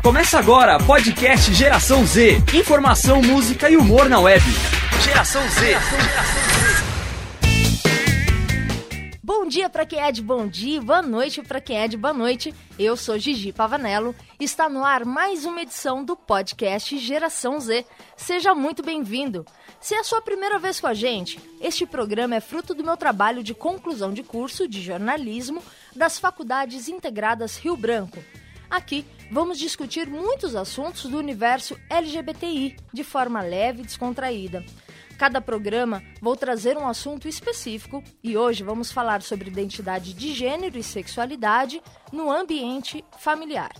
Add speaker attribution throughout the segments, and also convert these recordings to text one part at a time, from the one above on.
Speaker 1: Começa agora, podcast Geração Z. Informação, música e humor na web. Geração Z.
Speaker 2: Bom dia para quem é de bom dia, boa noite para quem é de boa noite. Eu sou Gigi Pavanello. Está no ar mais uma edição do podcast Geração Z. Seja muito bem-vindo. Se é a sua primeira vez com a gente, este programa é fruto do meu trabalho de conclusão de curso de jornalismo das Faculdades Integradas Rio Branco. Aqui vamos discutir muitos assuntos do universo LGBTI de forma leve e descontraída. Cada programa vou trazer um assunto específico e hoje vamos falar sobre identidade de gênero e sexualidade no ambiente familiar.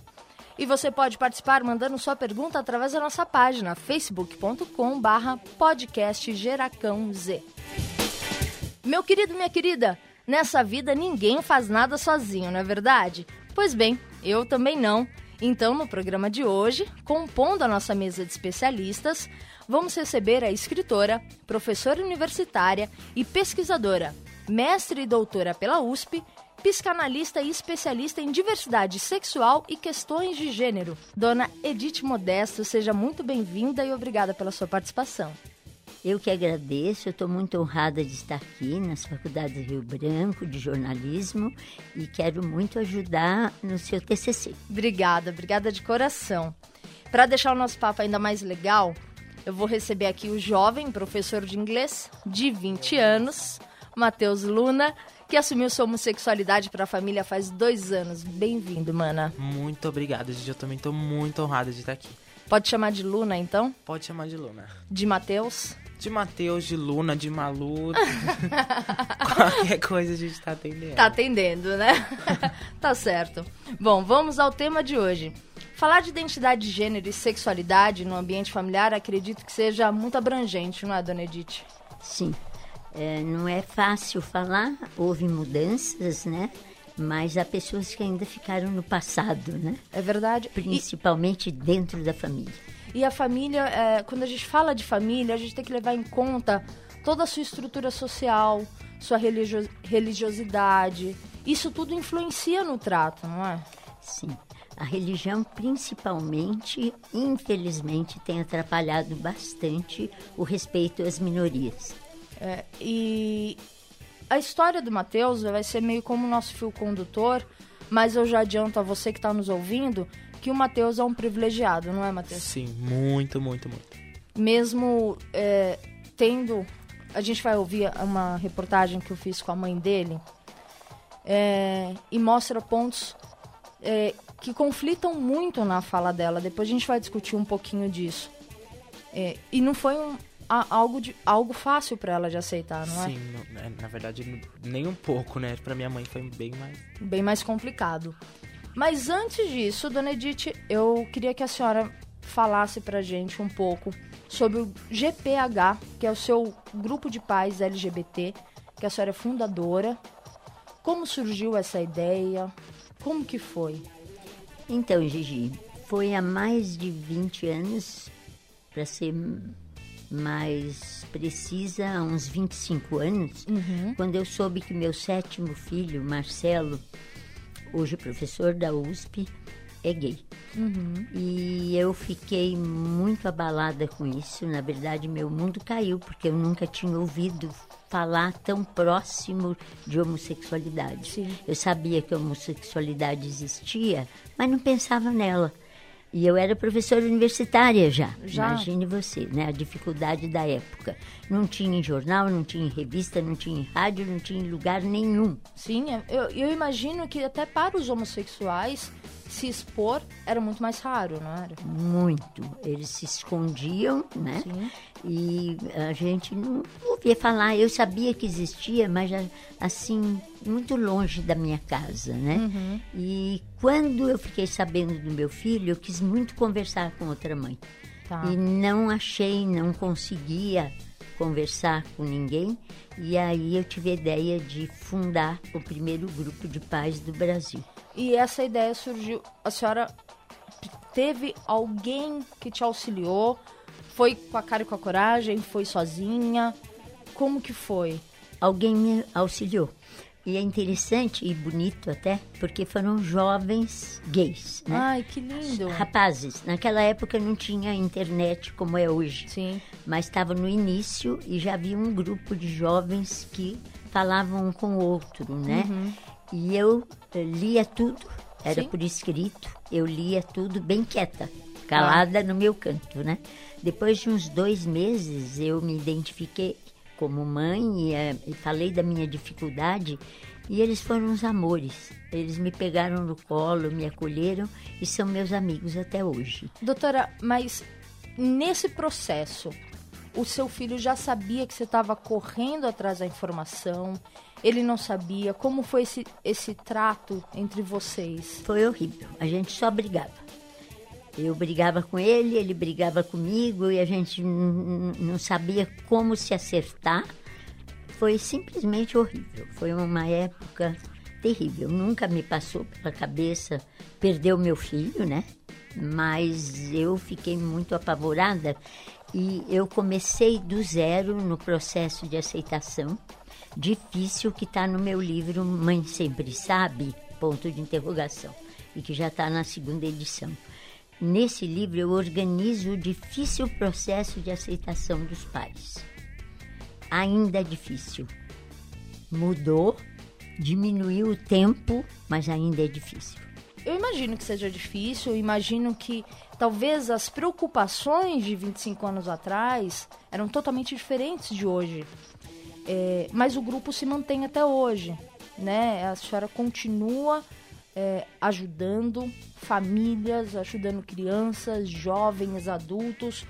Speaker 2: E você pode participar mandando sua pergunta através da nossa página facebook.com barra podcast Geracão Z. Meu querido, minha querida, nessa vida ninguém faz nada sozinho, não é verdade? Pois bem, eu também não. Então, no programa de hoje, compondo a nossa mesa de especialistas, vamos receber a escritora, professora universitária e pesquisadora, mestre e doutora pela USP, psicanalista e especialista em diversidade sexual e questões de gênero. Dona Edith Modesto, seja muito bem-vinda e obrigada pela sua participação.
Speaker 3: Eu que agradeço, eu estou muito honrada de estar aqui nas Faculdades Rio Branco de Jornalismo e quero muito ajudar no seu TCC.
Speaker 2: Obrigada, obrigada de coração. Para deixar o nosso papo ainda mais legal, eu vou receber aqui o jovem professor de inglês de 20 anos, Matheus Luna, que assumiu sua homossexualidade para a família faz dois anos. Bem-vindo, mana.
Speaker 4: Muito obrigado, Gigi. Eu também estou muito honrada de estar aqui.
Speaker 2: Pode chamar de Luna, então?
Speaker 4: Pode chamar de Luna.
Speaker 2: De Matheus?
Speaker 4: De Matheus, de Luna, de Malu. Qualquer coisa a gente tá atendendo.
Speaker 2: Tá atendendo, né? tá certo. Bom, vamos ao tema de hoje. Falar de identidade de gênero e sexualidade no ambiente familiar acredito que seja muito abrangente, não é, dona Edith?
Speaker 3: Sim. É, não é fácil falar, houve mudanças, né? Mas há pessoas que ainda ficaram no passado, né?
Speaker 2: É verdade.
Speaker 3: Principalmente e... dentro da família.
Speaker 2: E a família, é, quando a gente fala de família, a gente tem que levar em conta toda a sua estrutura social, sua religio religiosidade. Isso tudo influencia no trato, não é?
Speaker 3: Sim. A religião, principalmente, infelizmente, tem atrapalhado bastante o respeito às minorias.
Speaker 2: É, e a história do Mateus vai ser meio como o nosso fio condutor, mas eu já adianto a você que está nos ouvindo que o Matheus é um privilegiado, não é, Matheus?
Speaker 4: Sim, muito, muito, muito.
Speaker 2: Mesmo é, tendo. A gente vai ouvir uma reportagem que eu fiz com a mãe dele é, e mostra pontos é, que conflitam muito na fala dela. Depois a gente vai discutir um pouquinho disso. É, e não foi um, algo, de, algo fácil para ela de aceitar, não
Speaker 4: é? Sim, é, na verdade, nem um pouco, né? Para minha mãe foi bem mais.
Speaker 2: Bem mais complicado. Mas antes disso, dona Edith, eu queria que a senhora falasse pra gente um pouco sobre o GPH, que é o seu grupo de pais LGBT, que a senhora é fundadora. Como surgiu essa ideia? Como que foi?
Speaker 3: Então, Gigi, foi há mais de 20 anos, para ser mais precisa, há uns 25 anos, uhum. quando eu soube que meu sétimo filho, Marcelo, hoje professor da USP, é gay. Uhum. E eu fiquei muito abalada com isso. Na verdade, meu mundo caiu, porque eu nunca tinha ouvido falar tão próximo de homossexualidade. Sim. Eu sabia que a homossexualidade existia, mas não pensava nela. E eu era professora universitária já. já. Imagine você, né? A dificuldade da época. Não tinha em jornal, não tinha em revista, não tinha em rádio, não tinha em lugar nenhum.
Speaker 2: Sim, é, eu, eu imagino que até para os homossexuais se expor era muito mais raro, não era?
Speaker 3: Muito. Eles se escondiam, né? Sim. E a gente não ouvia falar. Eu sabia que existia, mas assim, muito longe da minha casa, né? Uhum. E quando eu fiquei sabendo do meu filho, eu quis muito conversar com outra mãe. Tá. E não achei, não conseguia conversar com ninguém. E aí eu tive a ideia de fundar o primeiro grupo de pais do Brasil.
Speaker 2: E essa ideia surgiu. A senhora teve alguém que te auxiliou? Foi com a cara e com a coragem? Foi sozinha? Como que foi?
Speaker 3: Alguém me auxiliou. E é interessante e bonito até, porque foram jovens gays, né?
Speaker 2: Ai, que lindo.
Speaker 3: Rapazes. Naquela época não tinha internet como é hoje.
Speaker 2: Sim.
Speaker 3: Mas estava no início e já havia um grupo de jovens que falavam um com o outro, né? E eu eh, lia tudo, era
Speaker 2: Sim.
Speaker 3: por escrito, eu lia tudo bem quieta, calada no meu canto, né? Depois de uns dois meses, eu me identifiquei como mãe e, eh, e falei da minha dificuldade e eles foram uns amores. Eles me pegaram no colo, me acolheram e são meus amigos até hoje.
Speaker 2: Doutora, mas nesse processo, o seu filho já sabia que você estava correndo atrás da informação? Ele não sabia? Como foi esse, esse trato entre vocês?
Speaker 3: Foi horrível. A gente só brigava. Eu brigava com ele, ele brigava comigo e a gente não sabia como se acertar. Foi simplesmente horrível. Foi uma época terrível. Nunca me passou pela cabeça perder o meu filho, né? Mas eu fiquei muito apavorada e eu comecei do zero no processo de aceitação difícil que está no meu livro Mãe Sempre Sabe, ponto de interrogação, e que já está na segunda edição. Nesse livro eu organizo o difícil processo de aceitação dos pais. Ainda é difícil. Mudou, diminuiu o tempo, mas ainda é difícil.
Speaker 2: Eu imagino que seja difícil, eu imagino que talvez as preocupações de 25 anos atrás eram totalmente diferentes de hoje. É, mas o grupo se mantém até hoje, né? A senhora continua é, ajudando famílias, ajudando crianças, jovens, adultos.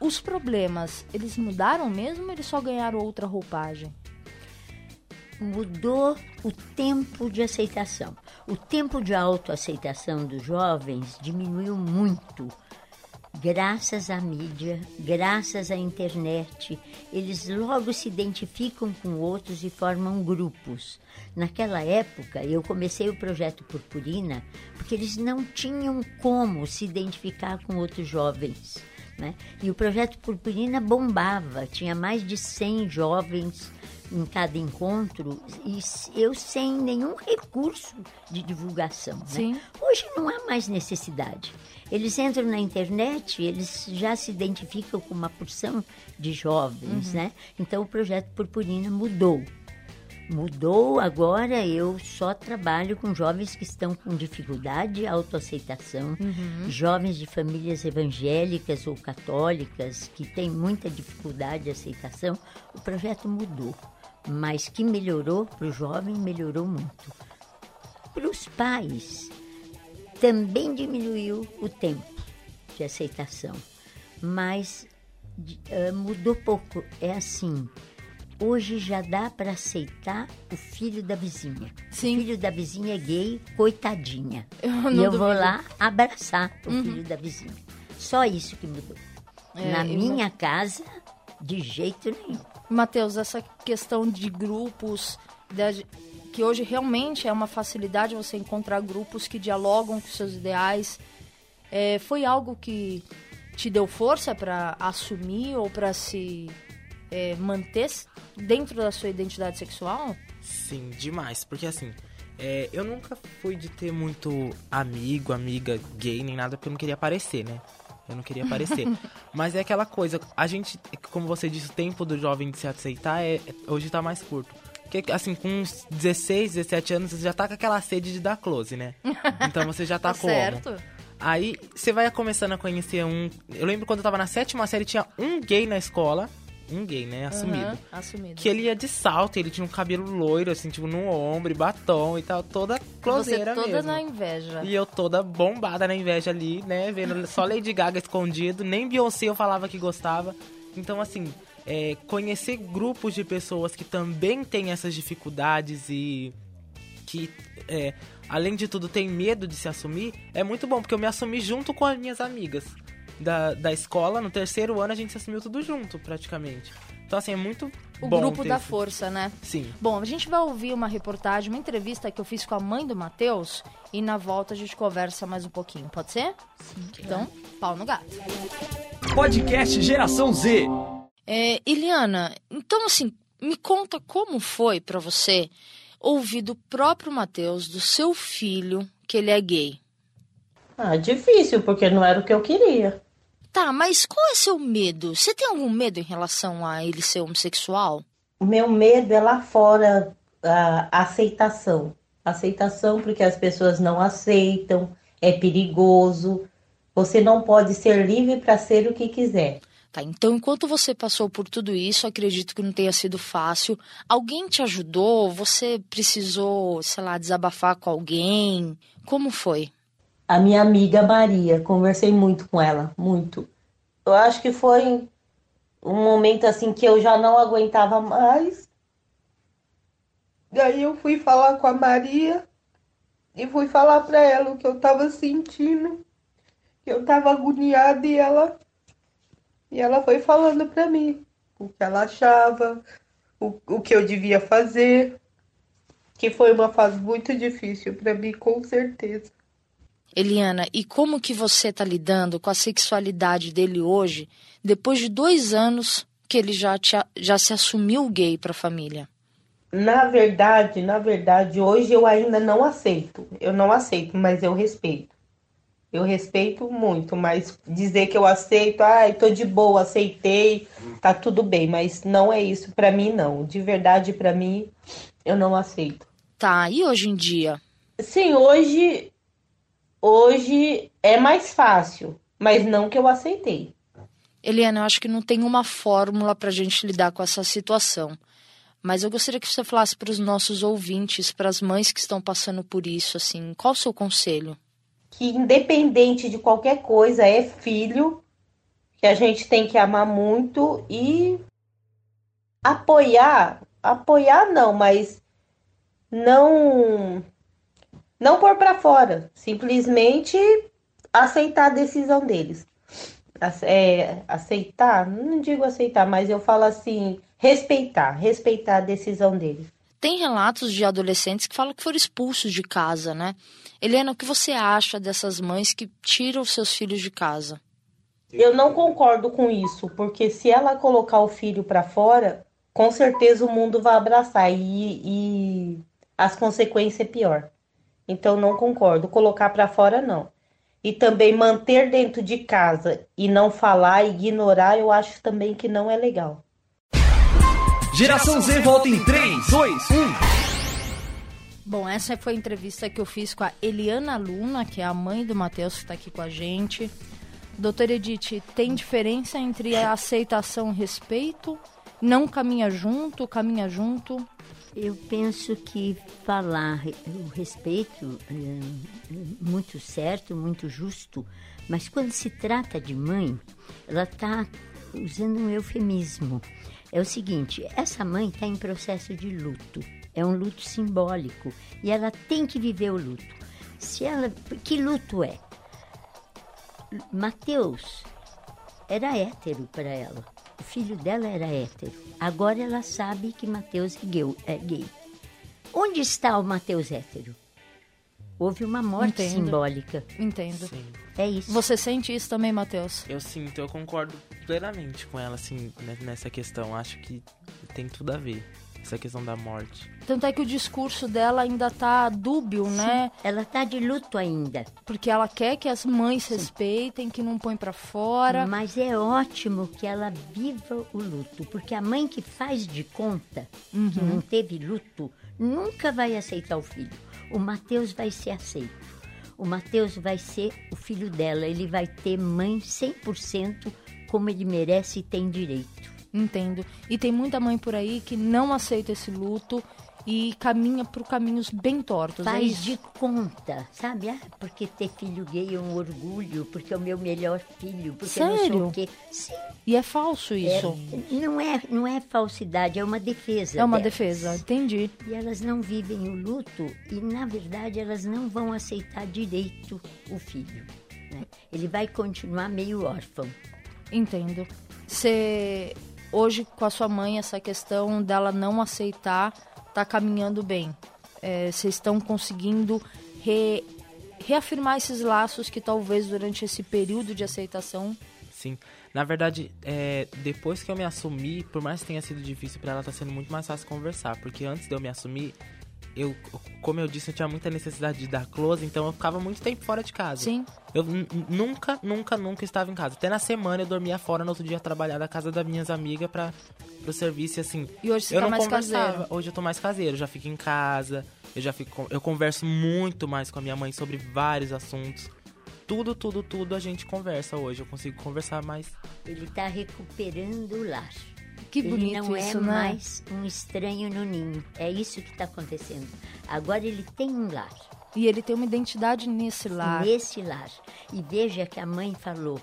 Speaker 2: Os problemas, eles mudaram mesmo ou eles só ganharam outra roupagem?
Speaker 3: mudou o tempo de aceitação. O tempo de autoaceitação dos jovens diminuiu muito. Graças à mídia, graças à internet, eles logo se identificam com outros e formam grupos. Naquela época, eu comecei o projeto Purpurina porque eles não tinham como se identificar com outros jovens. Né? E o projeto Purpurina bombava, tinha mais de 100 jovens em cada encontro e eu sem nenhum recurso de divulgação. né? Hoje não há mais necessidade. Eles entram na internet, eles já se identificam com uma porção de jovens, né? Então o projeto Purpurina mudou. Mudou, agora eu só trabalho com jovens que estão com dificuldade de autoaceitação, jovens de famílias evangélicas ou católicas que têm muita dificuldade de aceitação. O projeto mudou, mas que melhorou para o jovem, melhorou muito. Para os pais, também diminuiu o tempo de aceitação, mas ah, mudou pouco. É assim, hoje já dá para aceitar o filho da vizinha.
Speaker 2: Sim.
Speaker 3: O filho da vizinha é gay, coitadinha.
Speaker 2: Eu
Speaker 3: e
Speaker 2: não
Speaker 3: eu vou
Speaker 2: duvido. Uhum.
Speaker 3: lá abraçar o filho da vizinha. Só isso que mudou.
Speaker 2: É,
Speaker 3: Na minha casa, de jeito nenhum.
Speaker 2: Matheus, essa questão de grupos, da- que hoje realmente é uma facilidade você encontrar grupos que dialogam com seus ideais, é, foi algo que te deu força para assumir ou para se é, manter dentro da sua identidade sexual?
Speaker 4: Sim, demais. Porque assim, é, eu nunca fui de ter muito amigo, amiga gay, nem nada, porque eu não queria aparecer, né? Eu não queria aparecer. Mas é aquela coisa, a gente, como você disse, o tempo do jovem de se aceitar é, hoje tá mais curto. Porque, assim, com uns 16, 17 anos, você já tá com aquela sede de dar close, né? Então você já tá,
Speaker 2: Tá
Speaker 4: como?
Speaker 2: certo.
Speaker 4: Aí você vai começando a conhecer um. Eu lembro quando eu tava na sétima série, tinha um gay na escola. Um gay, né? Assumido.
Speaker 2: Aham, assumido.
Speaker 4: Que ele ia de salto, ele tinha um cabelo loiro, assim, tipo, no ombro, batom e tal, toda
Speaker 2: Você
Speaker 4: closeira
Speaker 2: toda
Speaker 4: mesmo.
Speaker 2: na inveja.
Speaker 4: E eu toda bombada na inveja ali, né? Vendo só Lady Gaga escondido, nem Beyoncé eu falava que gostava. Então, assim, é, conhecer grupos de pessoas que também têm essas dificuldades e que, é, além de tudo, tem medo de se assumir, é muito bom, porque eu me assumi junto com as minhas amigas da, da escola. No terceiro ano a gente se assumiu tudo junto, praticamente. Então, assim, é muito
Speaker 2: O
Speaker 4: bom
Speaker 2: grupo
Speaker 4: ter
Speaker 2: da força, né?
Speaker 4: Sim.
Speaker 2: Bom, a gente vai ouvir uma reportagem, uma entrevista que eu fiz com a mãe do Matheus e na volta a gente conversa mais um pouquinho, pode ser? Sim. Então, pau no gato.
Speaker 1: Podcast Geração Z.
Speaker 2: É, Iliana, então assim, me conta como foi para você ouvir do próprio Mateus, do seu filho, que ele é gay.
Speaker 5: Ah, difícil, porque não era o que eu queria.
Speaker 2: Tá, mas qual é seu medo? Você tem algum medo em relação a ele ser homossexual?
Speaker 5: O meu medo é lá fora a aceitação. Aceitação porque as pessoas não aceitam, é perigoso. Você não pode ser livre para ser o que quiser.
Speaker 2: Tá, então enquanto você passou por tudo isso, acredito que não tenha sido fácil. Alguém te ajudou? Você precisou, sei lá, desabafar com alguém? Como foi?
Speaker 5: A minha amiga Maria, conversei muito com ela, muito. Eu acho que foi um momento assim que eu já não aguentava mais. Daí eu fui falar com a Maria e fui falar para ela o que eu tava sentindo, que eu tava agoniada e ela e ela foi falando para mim o que ela achava, o, o que eu devia fazer, que foi uma fase muito difícil para mim, com certeza.
Speaker 2: Eliana, e como que você está lidando com a sexualidade dele hoje, depois de dois anos que ele já, te, já se assumiu gay para a família?
Speaker 5: Na verdade, na verdade, hoje eu ainda não aceito. Eu não aceito, mas eu respeito. Eu respeito muito, mas dizer que eu aceito, ai, ah, tô de boa, aceitei, tá tudo bem, mas não é isso para mim não. De verdade para mim, eu não aceito.
Speaker 2: Tá, e hoje em dia?
Speaker 5: Sim, hoje hoje é mais fácil, mas não que eu aceitei.
Speaker 2: Eliana, eu acho que não tem uma fórmula para a gente lidar com essa situação. Mas eu gostaria que você falasse para os nossos ouvintes, para as mães que estão passando por isso, assim, qual o seu conselho?
Speaker 5: Que independente de qualquer coisa, é filho, que a gente tem que amar muito e apoiar, apoiar não, mas não não pôr para fora, simplesmente aceitar a decisão deles. É, aceitar, não digo aceitar, mas eu falo assim, respeitar, respeitar a decisão deles.
Speaker 2: Tem relatos de adolescentes que falam que foram expulsos de casa, né? Helena, o que você acha dessas mães que tiram os seus filhos de casa?
Speaker 5: Eu não concordo com isso, porque se ela colocar o filho para fora, com certeza o mundo vai abraçar e, e as consequências é pior. Então não concordo. Colocar para fora não. E também manter dentro de casa e não falar, ignorar, eu acho também que não é legal.
Speaker 1: Geração Z volta em 3, 2, 1.
Speaker 2: Bom, essa foi a entrevista que eu fiz com a Eliana Luna, que é a mãe do Matheus, que está aqui com a gente. Doutora Edith, tem diferença entre a aceitação e respeito? Não caminha junto, caminha junto?
Speaker 3: Eu penso que falar o respeito é muito certo, muito justo, mas quando se trata de mãe, ela está usando um eufemismo. É o seguinte: essa mãe está em processo de luto, é um luto simbólico e ela tem que viver o luto. Se ela, que luto é? Mateus era hétero para ela. Filho dela era hétero. Agora ela sabe que Mateus é gay. Onde está o Mateus hétero? Houve uma morte Entendo. simbólica.
Speaker 2: Entendo.
Speaker 3: Sim. É isso.
Speaker 2: Você sente isso também, Mateus?
Speaker 4: Eu sinto, eu concordo plenamente com ela, assim, nessa questão. Acho que tem tudo a ver essa questão da morte.
Speaker 2: Tanto é que o discurso dela ainda tá dúbio, Sim, né?
Speaker 3: Ela tá de luto ainda.
Speaker 2: Porque ela quer que as mães Sim. respeitem, que não põe para fora.
Speaker 3: Mas é ótimo que ela viva o luto, porque a mãe que faz de conta uhum. que não teve luto nunca vai aceitar o filho. O Mateus vai ser aceito. O Mateus vai ser o filho dela, ele vai ter mãe 100% como ele merece e tem direito.
Speaker 2: Entendo. E tem muita mãe por aí que não aceita esse luto e caminha por caminhos bem tortos.
Speaker 3: É Faz
Speaker 2: é
Speaker 3: de conta, sabe? Ah, porque ter filho gay é um orgulho, porque é o meu melhor filho, porque
Speaker 2: Sério?
Speaker 3: não sei quê.
Speaker 2: Sim. E é falso isso?
Speaker 3: É, não, é, não é falsidade, é uma defesa.
Speaker 2: É uma
Speaker 3: delas.
Speaker 2: defesa, entendi.
Speaker 3: E elas não vivem o luto e, na verdade, elas não vão aceitar direito o filho. Né? Ele vai continuar meio órfão.
Speaker 2: Entendo. Você hoje com a sua mãe essa questão dela não aceitar está caminhando bem. É, vocês estão conseguindo re, reafirmar esses laços que talvez durante esse período de aceitação
Speaker 4: Sim. Na verdade, é, depois que eu me assumi, por mais que tenha sido difícil para ela, tá sendo muito mais fácil conversar. Porque antes de eu me assumir, eu, como eu disse, eu tinha muita necessidade de dar close, então eu ficava muito tempo fora de casa.
Speaker 2: Sim.
Speaker 4: Eu nunca, nunca, nunca estava em casa. Até na semana eu dormia fora, no outro dia trabalhar da casa das minhas amigas para pro serviço, assim.
Speaker 2: E hoje você
Speaker 4: eu
Speaker 2: tá
Speaker 4: não
Speaker 2: mais
Speaker 4: conversava.
Speaker 2: caseiro.
Speaker 4: Hoje eu tô mais caseiro, já fico em casa, eu já fico, eu converso muito mais com a minha mãe sobre vários assuntos. Tudo, tudo, tudo a gente conversa hoje. Eu consigo conversar mais.
Speaker 3: Ele tá recuperando o lar.
Speaker 2: Que
Speaker 3: ele
Speaker 2: bonito
Speaker 3: não
Speaker 2: isso,
Speaker 3: é
Speaker 2: né?
Speaker 3: mais um estranho no ninho. É isso que está acontecendo. Agora ele tem um lar.
Speaker 2: E ele tem uma identidade nesse lar.
Speaker 3: Nesse lar. E veja que a mãe falou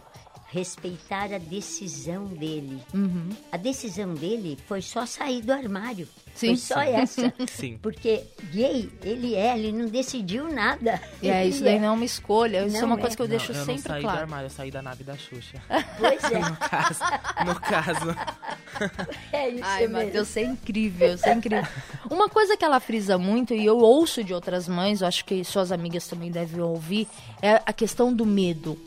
Speaker 3: respeitar a decisão dele.
Speaker 2: Uhum.
Speaker 3: A decisão dele foi só sair do armário.
Speaker 2: Sim.
Speaker 3: Foi só essa.
Speaker 4: Sim.
Speaker 3: Porque gay, ele é, ele não decidiu nada.
Speaker 2: E é, isso daí não é uma escolha. Isso é
Speaker 3: Não
Speaker 2: uma
Speaker 3: é.
Speaker 2: coisa que eu deixo
Speaker 4: não, eu
Speaker 2: sempre
Speaker 4: não saí do
Speaker 2: claro.
Speaker 4: armário, eu saí da nave da Xuxa.
Speaker 3: Pois é,
Speaker 4: no caso, no caso.
Speaker 3: é isso
Speaker 2: Ai,
Speaker 3: mesmo.
Speaker 2: Matheus, você é incrível, você é incrível. Uma coisa que ela frisa muito, e eu ouço de outras mães, eu acho que suas amigas também devem ouvir, é a questão do medo.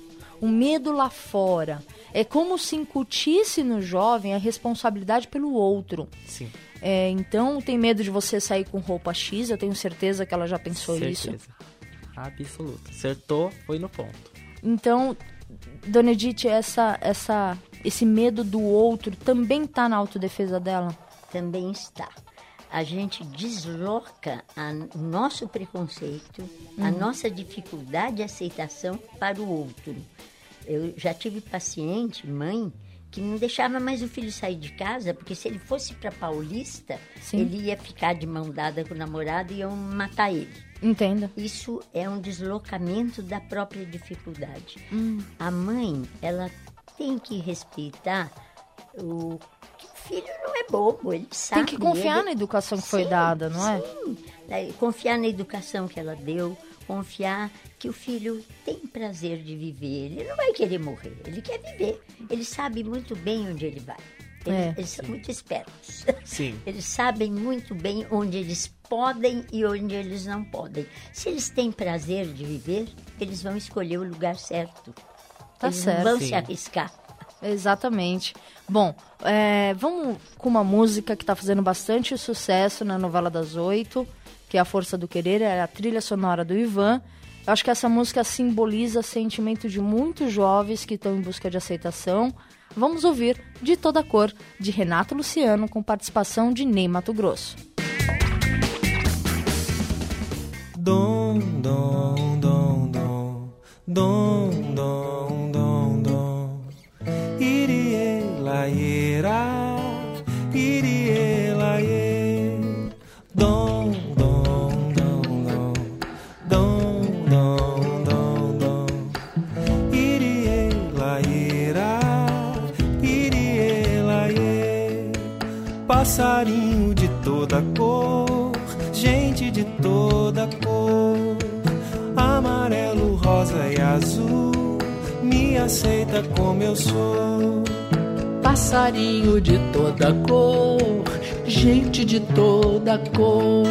Speaker 2: O medo lá fora. É como se incutisse no jovem a responsabilidade pelo outro.
Speaker 4: Sim.
Speaker 2: É, então, tem medo de você sair com roupa X, eu tenho certeza que ela já pensou isso.
Speaker 4: certeza. Absoluto. Acertou, foi no ponto.
Speaker 2: Então, Dona Edith, essa, essa, esse medo do outro também está na autodefesa dela?
Speaker 3: também está. A gente desloca o nosso preconceito, a nossa dificuldade de aceitação para o outro. Eu já tive paciente, mãe, que não deixava mais o filho sair de casa, porque se ele fosse para Paulista,
Speaker 2: Sim.
Speaker 3: ele ia ficar de mão dada com o namorado e iam matar ele.
Speaker 2: Entenda.
Speaker 3: Isso é um deslocamento da própria dificuldade. A mãe, ela tem que respeitar o filho não é bobo, ele sabe.
Speaker 2: Tem que confiar
Speaker 3: ele-
Speaker 2: na educação que foi
Speaker 3: Sim,
Speaker 2: dada, não é?
Speaker 3: sim. Confiar na educação que ela deu, confiar que o filho tem prazer de viver. Ele não vai querer morrer, ele quer viver. Ele sabe muito bem onde ele vai. Eles,
Speaker 2: É.
Speaker 3: eles são muito espertos.
Speaker 4: Sim.
Speaker 3: Eles sabem muito bem onde eles podem e onde eles não podem. Se eles têm prazer de viver, eles vão escolher o lugar certo.
Speaker 2: Tá
Speaker 3: eles
Speaker 2: certo.
Speaker 3: vão
Speaker 4: Sim.
Speaker 3: se arriscar.
Speaker 2: Exatamente. Bom, é, vamos com uma música que está fazendo bastante sucesso na novela das oito, que é A Força do Querer, é a trilha sonora do Ivan. Eu acho que essa música simboliza sentimento de muitos jovens que estão em busca de aceitação. Vamos ouvir De Toda Cor, de Renato Luciano, com participação de Ney Mato Grosso.
Speaker 6: Dom, dom, dom, dom, dom, dom, laieira, Passarinho de toda cor, gente de toda cor,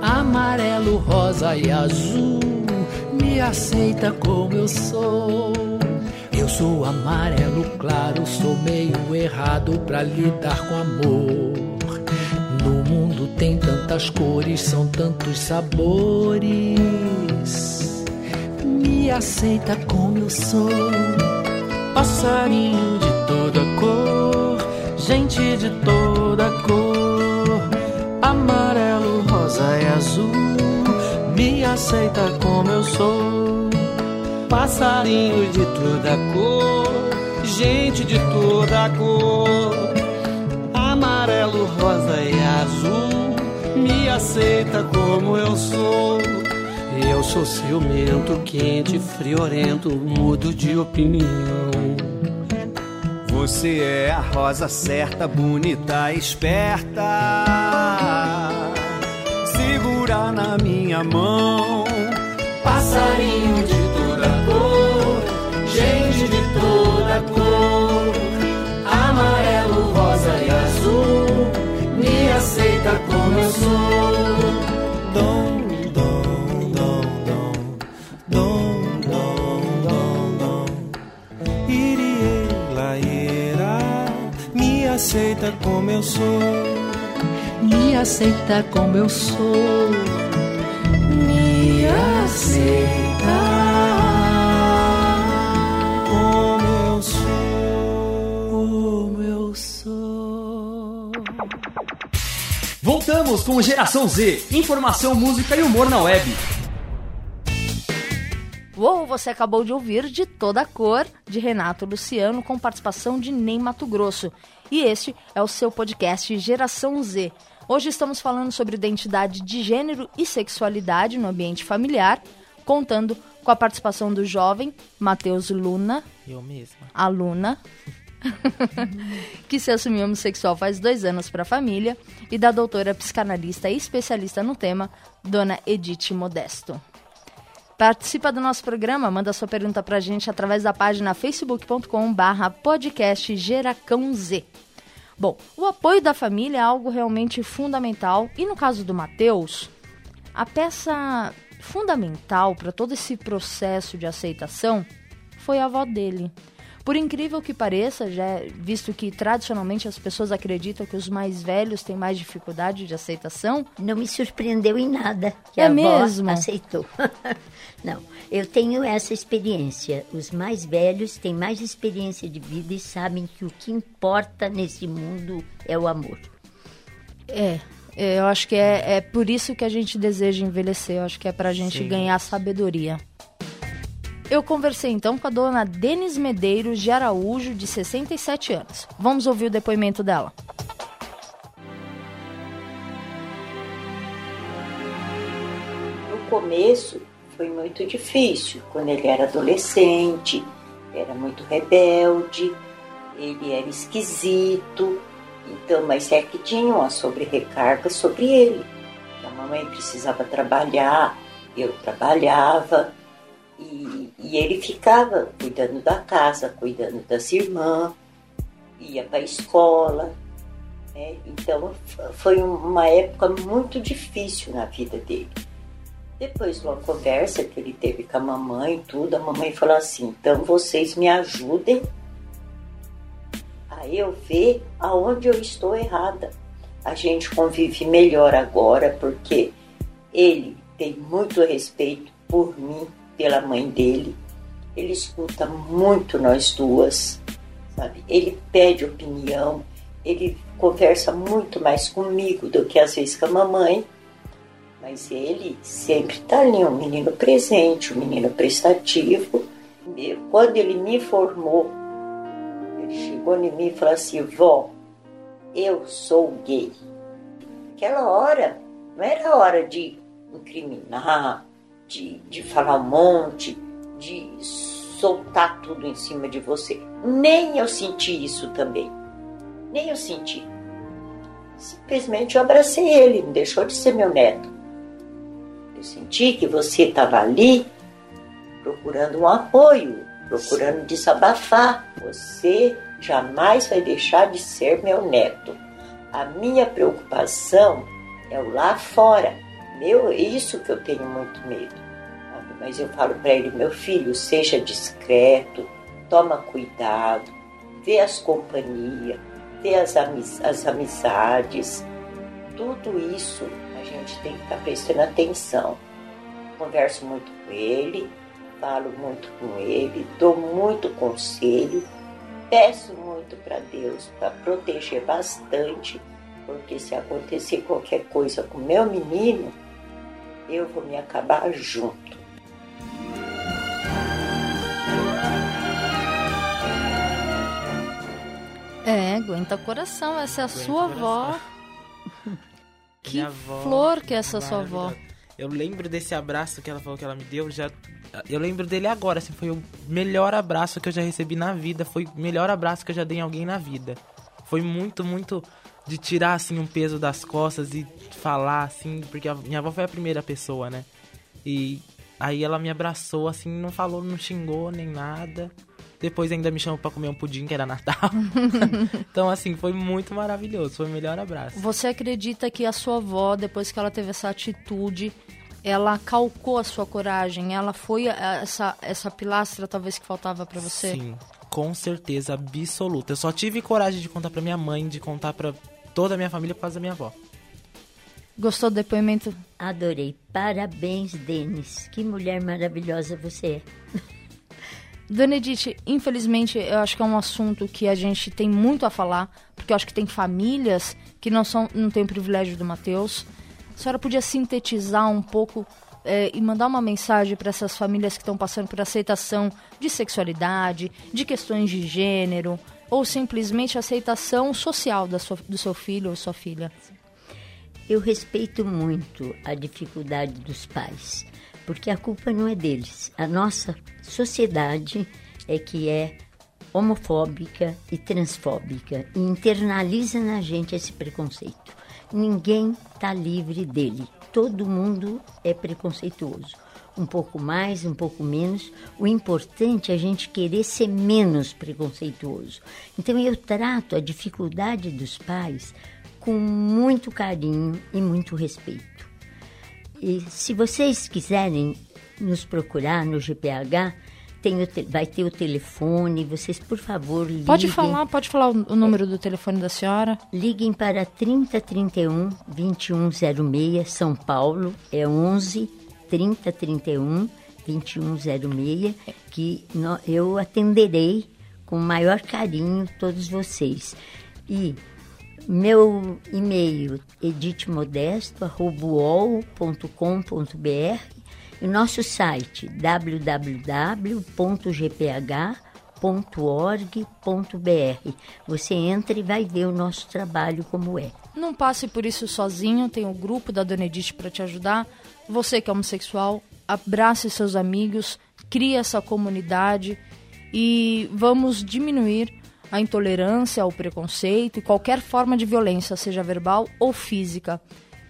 Speaker 6: amarelo, rosa e azul, me aceita como eu sou.
Speaker 7: Eu sou amarelo claro, sou meio errado pra lidar com amor. No mundo tem tantas cores, são tantos sabores. Me aceita como eu sou.
Speaker 6: Passarinho de gente de toda cor, amarelo, rosa e azul, me aceita como eu sou. Passarinho de toda cor, gente de toda cor, amarelo, rosa e azul, me aceita como eu sou. Eu sou ciumento, quente, friorento, mudo de opinião.
Speaker 8: Você é a rosa certa, bonita, esperta. Segura na minha mão.
Speaker 6: Passarinho aceita como eu sou.
Speaker 7: Me aceita como eu sou. Me aceita
Speaker 8: como eu sou.
Speaker 7: como eu sou.
Speaker 1: Voltamos com Geração Z. Informação, música e humor na web.
Speaker 2: Uou, você acabou de ouvir De Toda Cor, de Renato Luciano, com participação de Ney Mato Grosso. E este é o seu podcast Geração Z. Hoje estamos falando sobre identidade de gênero e sexualidade no ambiente familiar, contando com a participação do jovem Matheus Luna,
Speaker 4: Eu mesma.
Speaker 2: aluna, que se assumiu homossexual faz dois anos para a família, e da doutora psicanalista e especialista no tema, Dona Edith Modesto. Participa do nosso programa, manda sua pergunta pra gente através da página facebook.com barra podcast Z. Bom, o apoio da família é algo realmente fundamental e no caso do Matheus, a peça fundamental para todo esse processo de aceitação foi a avó dele. Por incrível que pareça, já é visto que tradicionalmente as pessoas acreditam que os mais velhos têm mais dificuldade de aceitação,
Speaker 3: Não me surpreendeu em nada que
Speaker 2: É
Speaker 3: a
Speaker 2: mesmo?
Speaker 3: aceitou. Não, eu tenho essa experiência. Os mais velhos têm mais experiência de vida e sabem que o que importa nesse mundo é o amor.
Speaker 2: É, é, eu acho que é, é por isso que a gente deseja envelhecer. Eu acho que é pra gente
Speaker 4: Sim.
Speaker 2: ganhar sabedoria. Eu conversei então com a dona Denis Medeiros de Araújo, de 67 anos. Vamos ouvir o depoimento dela.
Speaker 9: No começo foi muito difícil, quando ele era adolescente, era muito rebelde, ele era esquisito, então, mas é que tinha uma sobrerecarga sobre ele. A mamãe precisava trabalhar, eu trabalhava, e, ele ficava cuidando da casa, cuidando das irmãs, ia para a escola. né? Então, foi uma época muito difícil na vida dele. Depois de uma conversa que ele teve com a mamãe tudo, a mamãe falou assim: então vocês me ajudem a eu ver aonde eu estou errada. A gente convive melhor agora porque ele tem muito respeito por mim, pela mãe dele. Ele escuta muito nós duas, sabe? Ele pede opinião, ele conversa muito mais comigo do que às vezes com a mamãe. Mas ele sempre está ali, um menino presente, um menino prestativo. Quando ele me formou, ele chegou em mim e falou assim: Vó, eu sou gay. Aquela hora, não era hora de incriminar, de, de falar um monte, de soltar tudo em cima de você. Nem eu senti isso também. Nem eu senti. Simplesmente eu abracei ele, não deixou de ser meu neto. Eu senti que você estava ali procurando um apoio, procurando desabafar. Você jamais vai deixar de ser meu neto. A minha preocupação é o lá fora. Meu, é isso que eu tenho muito medo. Mas eu falo para ele, meu filho, seja discreto, toma cuidado, vê as companhias, vê as, amiz- as amizades. Tudo isso a gente tem que estar prestando atenção. Converso muito com ele, falo muito com ele, dou muito conselho, peço muito para Deus para proteger bastante, porque se acontecer qualquer coisa com meu menino, eu vou me acabar junto.
Speaker 2: É, aguenta coração, essa é a
Speaker 4: Aguenta
Speaker 2: sua avó. Que
Speaker 4: avó,
Speaker 2: flor que é essa sua avó.
Speaker 4: Eu lembro desse abraço que ela falou que ela me deu, já eu lembro dele agora, assim, foi o melhor abraço que eu já recebi na vida, foi o melhor abraço que eu já dei em alguém na vida. Foi muito, muito de tirar assim um peso das costas e falar assim, porque a minha avó foi a primeira pessoa, né? E aí ela me abraçou assim, não falou, não xingou nem nada. Depois ainda me chamou pra comer um pudim, que era Natal. então, assim, foi muito maravilhoso. Foi o melhor abraço.
Speaker 2: Você acredita que a sua avó, depois que ela teve essa atitude, ela calcou a sua coragem? Ela foi essa, essa pilastra, talvez, que faltava pra você?
Speaker 4: Sim. Com certeza absoluta. Eu só tive coragem de contar pra minha mãe, de contar pra toda a minha família por causa da minha avó.
Speaker 2: Gostou do depoimento?
Speaker 3: Adorei. Parabéns, Denis. Que mulher maravilhosa você é.
Speaker 2: Dona Edith, infelizmente, eu acho que é um assunto que a gente tem muito a falar, porque eu acho que tem famílias que não, são, não têm o privilégio do Matheus. A senhora podia sintetizar um pouco é, e mandar uma mensagem para essas famílias que estão passando por aceitação de sexualidade, de questões de gênero, ou simplesmente aceitação social da sua, do seu filho ou sua filha?
Speaker 3: Eu respeito muito a dificuldade dos pais, porque a culpa não é deles. A nossa sociedade é que é homofóbica e transfóbica e internaliza na gente esse preconceito. Ninguém está livre dele. Todo mundo é preconceituoso. Um pouco mais, um pouco menos. O importante é a gente querer ser menos preconceituoso. Então eu trato a dificuldade dos pais com muito carinho e muito respeito. E se vocês quiserem nos procurar no GPH, tem te- vai ter o telefone, vocês, por favor, liguem.
Speaker 2: Pode falar, pode falar o, o número do telefone da senhora.
Speaker 3: Liguem para 3031 2106, São Paulo, é 11 3031 2106, que nó- eu atenderei com o maior carinho todos vocês. E meu e-mail editmodesto.com.br e nosso site www.gph.org.br. Você entra e vai ver o nosso trabalho como é.
Speaker 2: Não passe por isso sozinho, tem o grupo da Dona Edith para te ajudar. Você que é homossexual, abrace seus amigos, crie essa comunidade e vamos diminuir a intolerância, o preconceito e qualquer forma de violência, seja verbal ou física.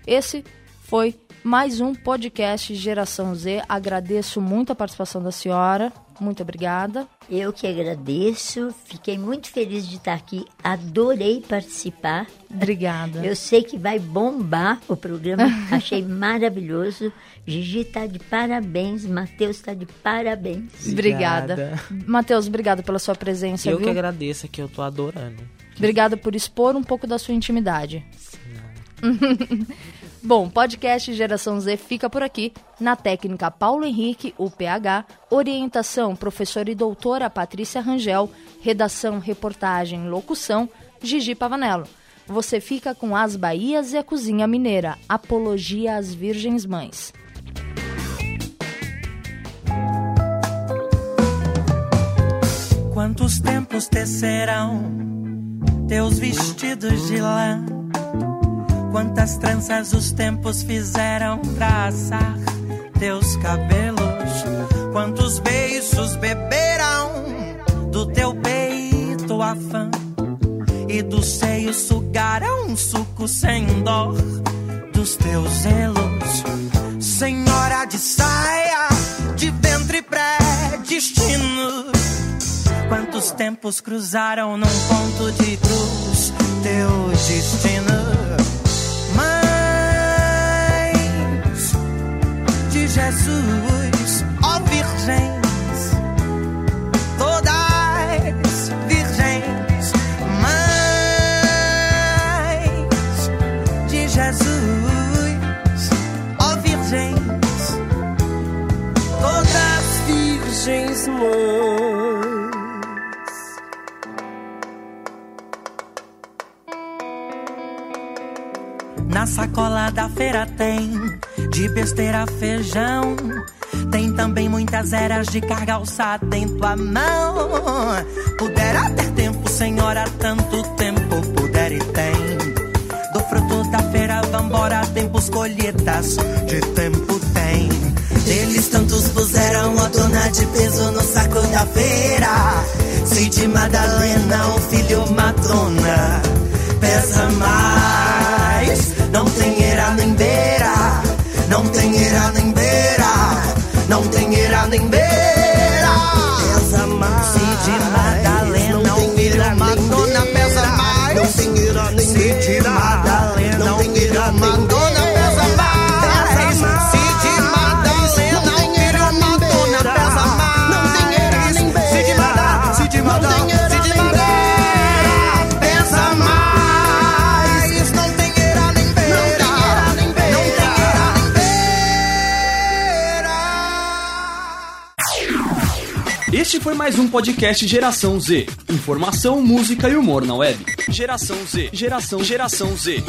Speaker 2: Esse foi mais um podcast Geração Z. Agradeço muito a participação da senhora. Muito obrigada.
Speaker 3: Eu que agradeço, fiquei muito feliz de estar aqui, adorei participar.
Speaker 2: Obrigada.
Speaker 3: Eu sei que vai bombar o programa, achei maravilhoso. Gigi está de parabéns, Matheus está de parabéns.
Speaker 2: Obrigada. Matheus, obrigada pela sua presença,
Speaker 4: Eu
Speaker 2: viu?
Speaker 4: que agradeço, que eu tô adorando.
Speaker 2: Obrigada por expor um pouco da sua intimidade. Bom, podcast Geração Z fica por aqui. Na técnica Paulo Henrique, o PH. Orientação, professora e doutora Patrícia Rangel. Redação, reportagem, locução, Gigi Pavanello. Você fica com As Bahias e a Cozinha Mineira. Apologia às Virgens Mães.
Speaker 10: Quantos tempos tecerão teus vestidos de lã? Quantas tranças os tempos fizeram pra assar teus cabelos? Quantos beijos beberão do teu peito afã? E do seio sugarão suco sem dó dos teus zelos? Senhora de saia, de ventre pré-destino. Quantos tempos cruzaram num ponto de cruz teu destino? Jesus, ó virgens, todas virgens, mães de Jesus, ó virgens, todas virgens, mães. Na sacola da feira tem de besteira feijão. Tem também muitas eras de carga alçada em tua mão. Pudera ter tempo, senhora, tanto tempo puder e tem. Do fruto da feira, vambora, tempos colheitas, de tempo tem. Eles tantos puseram a dona de peso no saco da feira. Cid Madalena, o filho Madonna,
Speaker 1: mais um podcast Geração Z. Informação, música e humor na web. Geração Z. Geração Geração Z.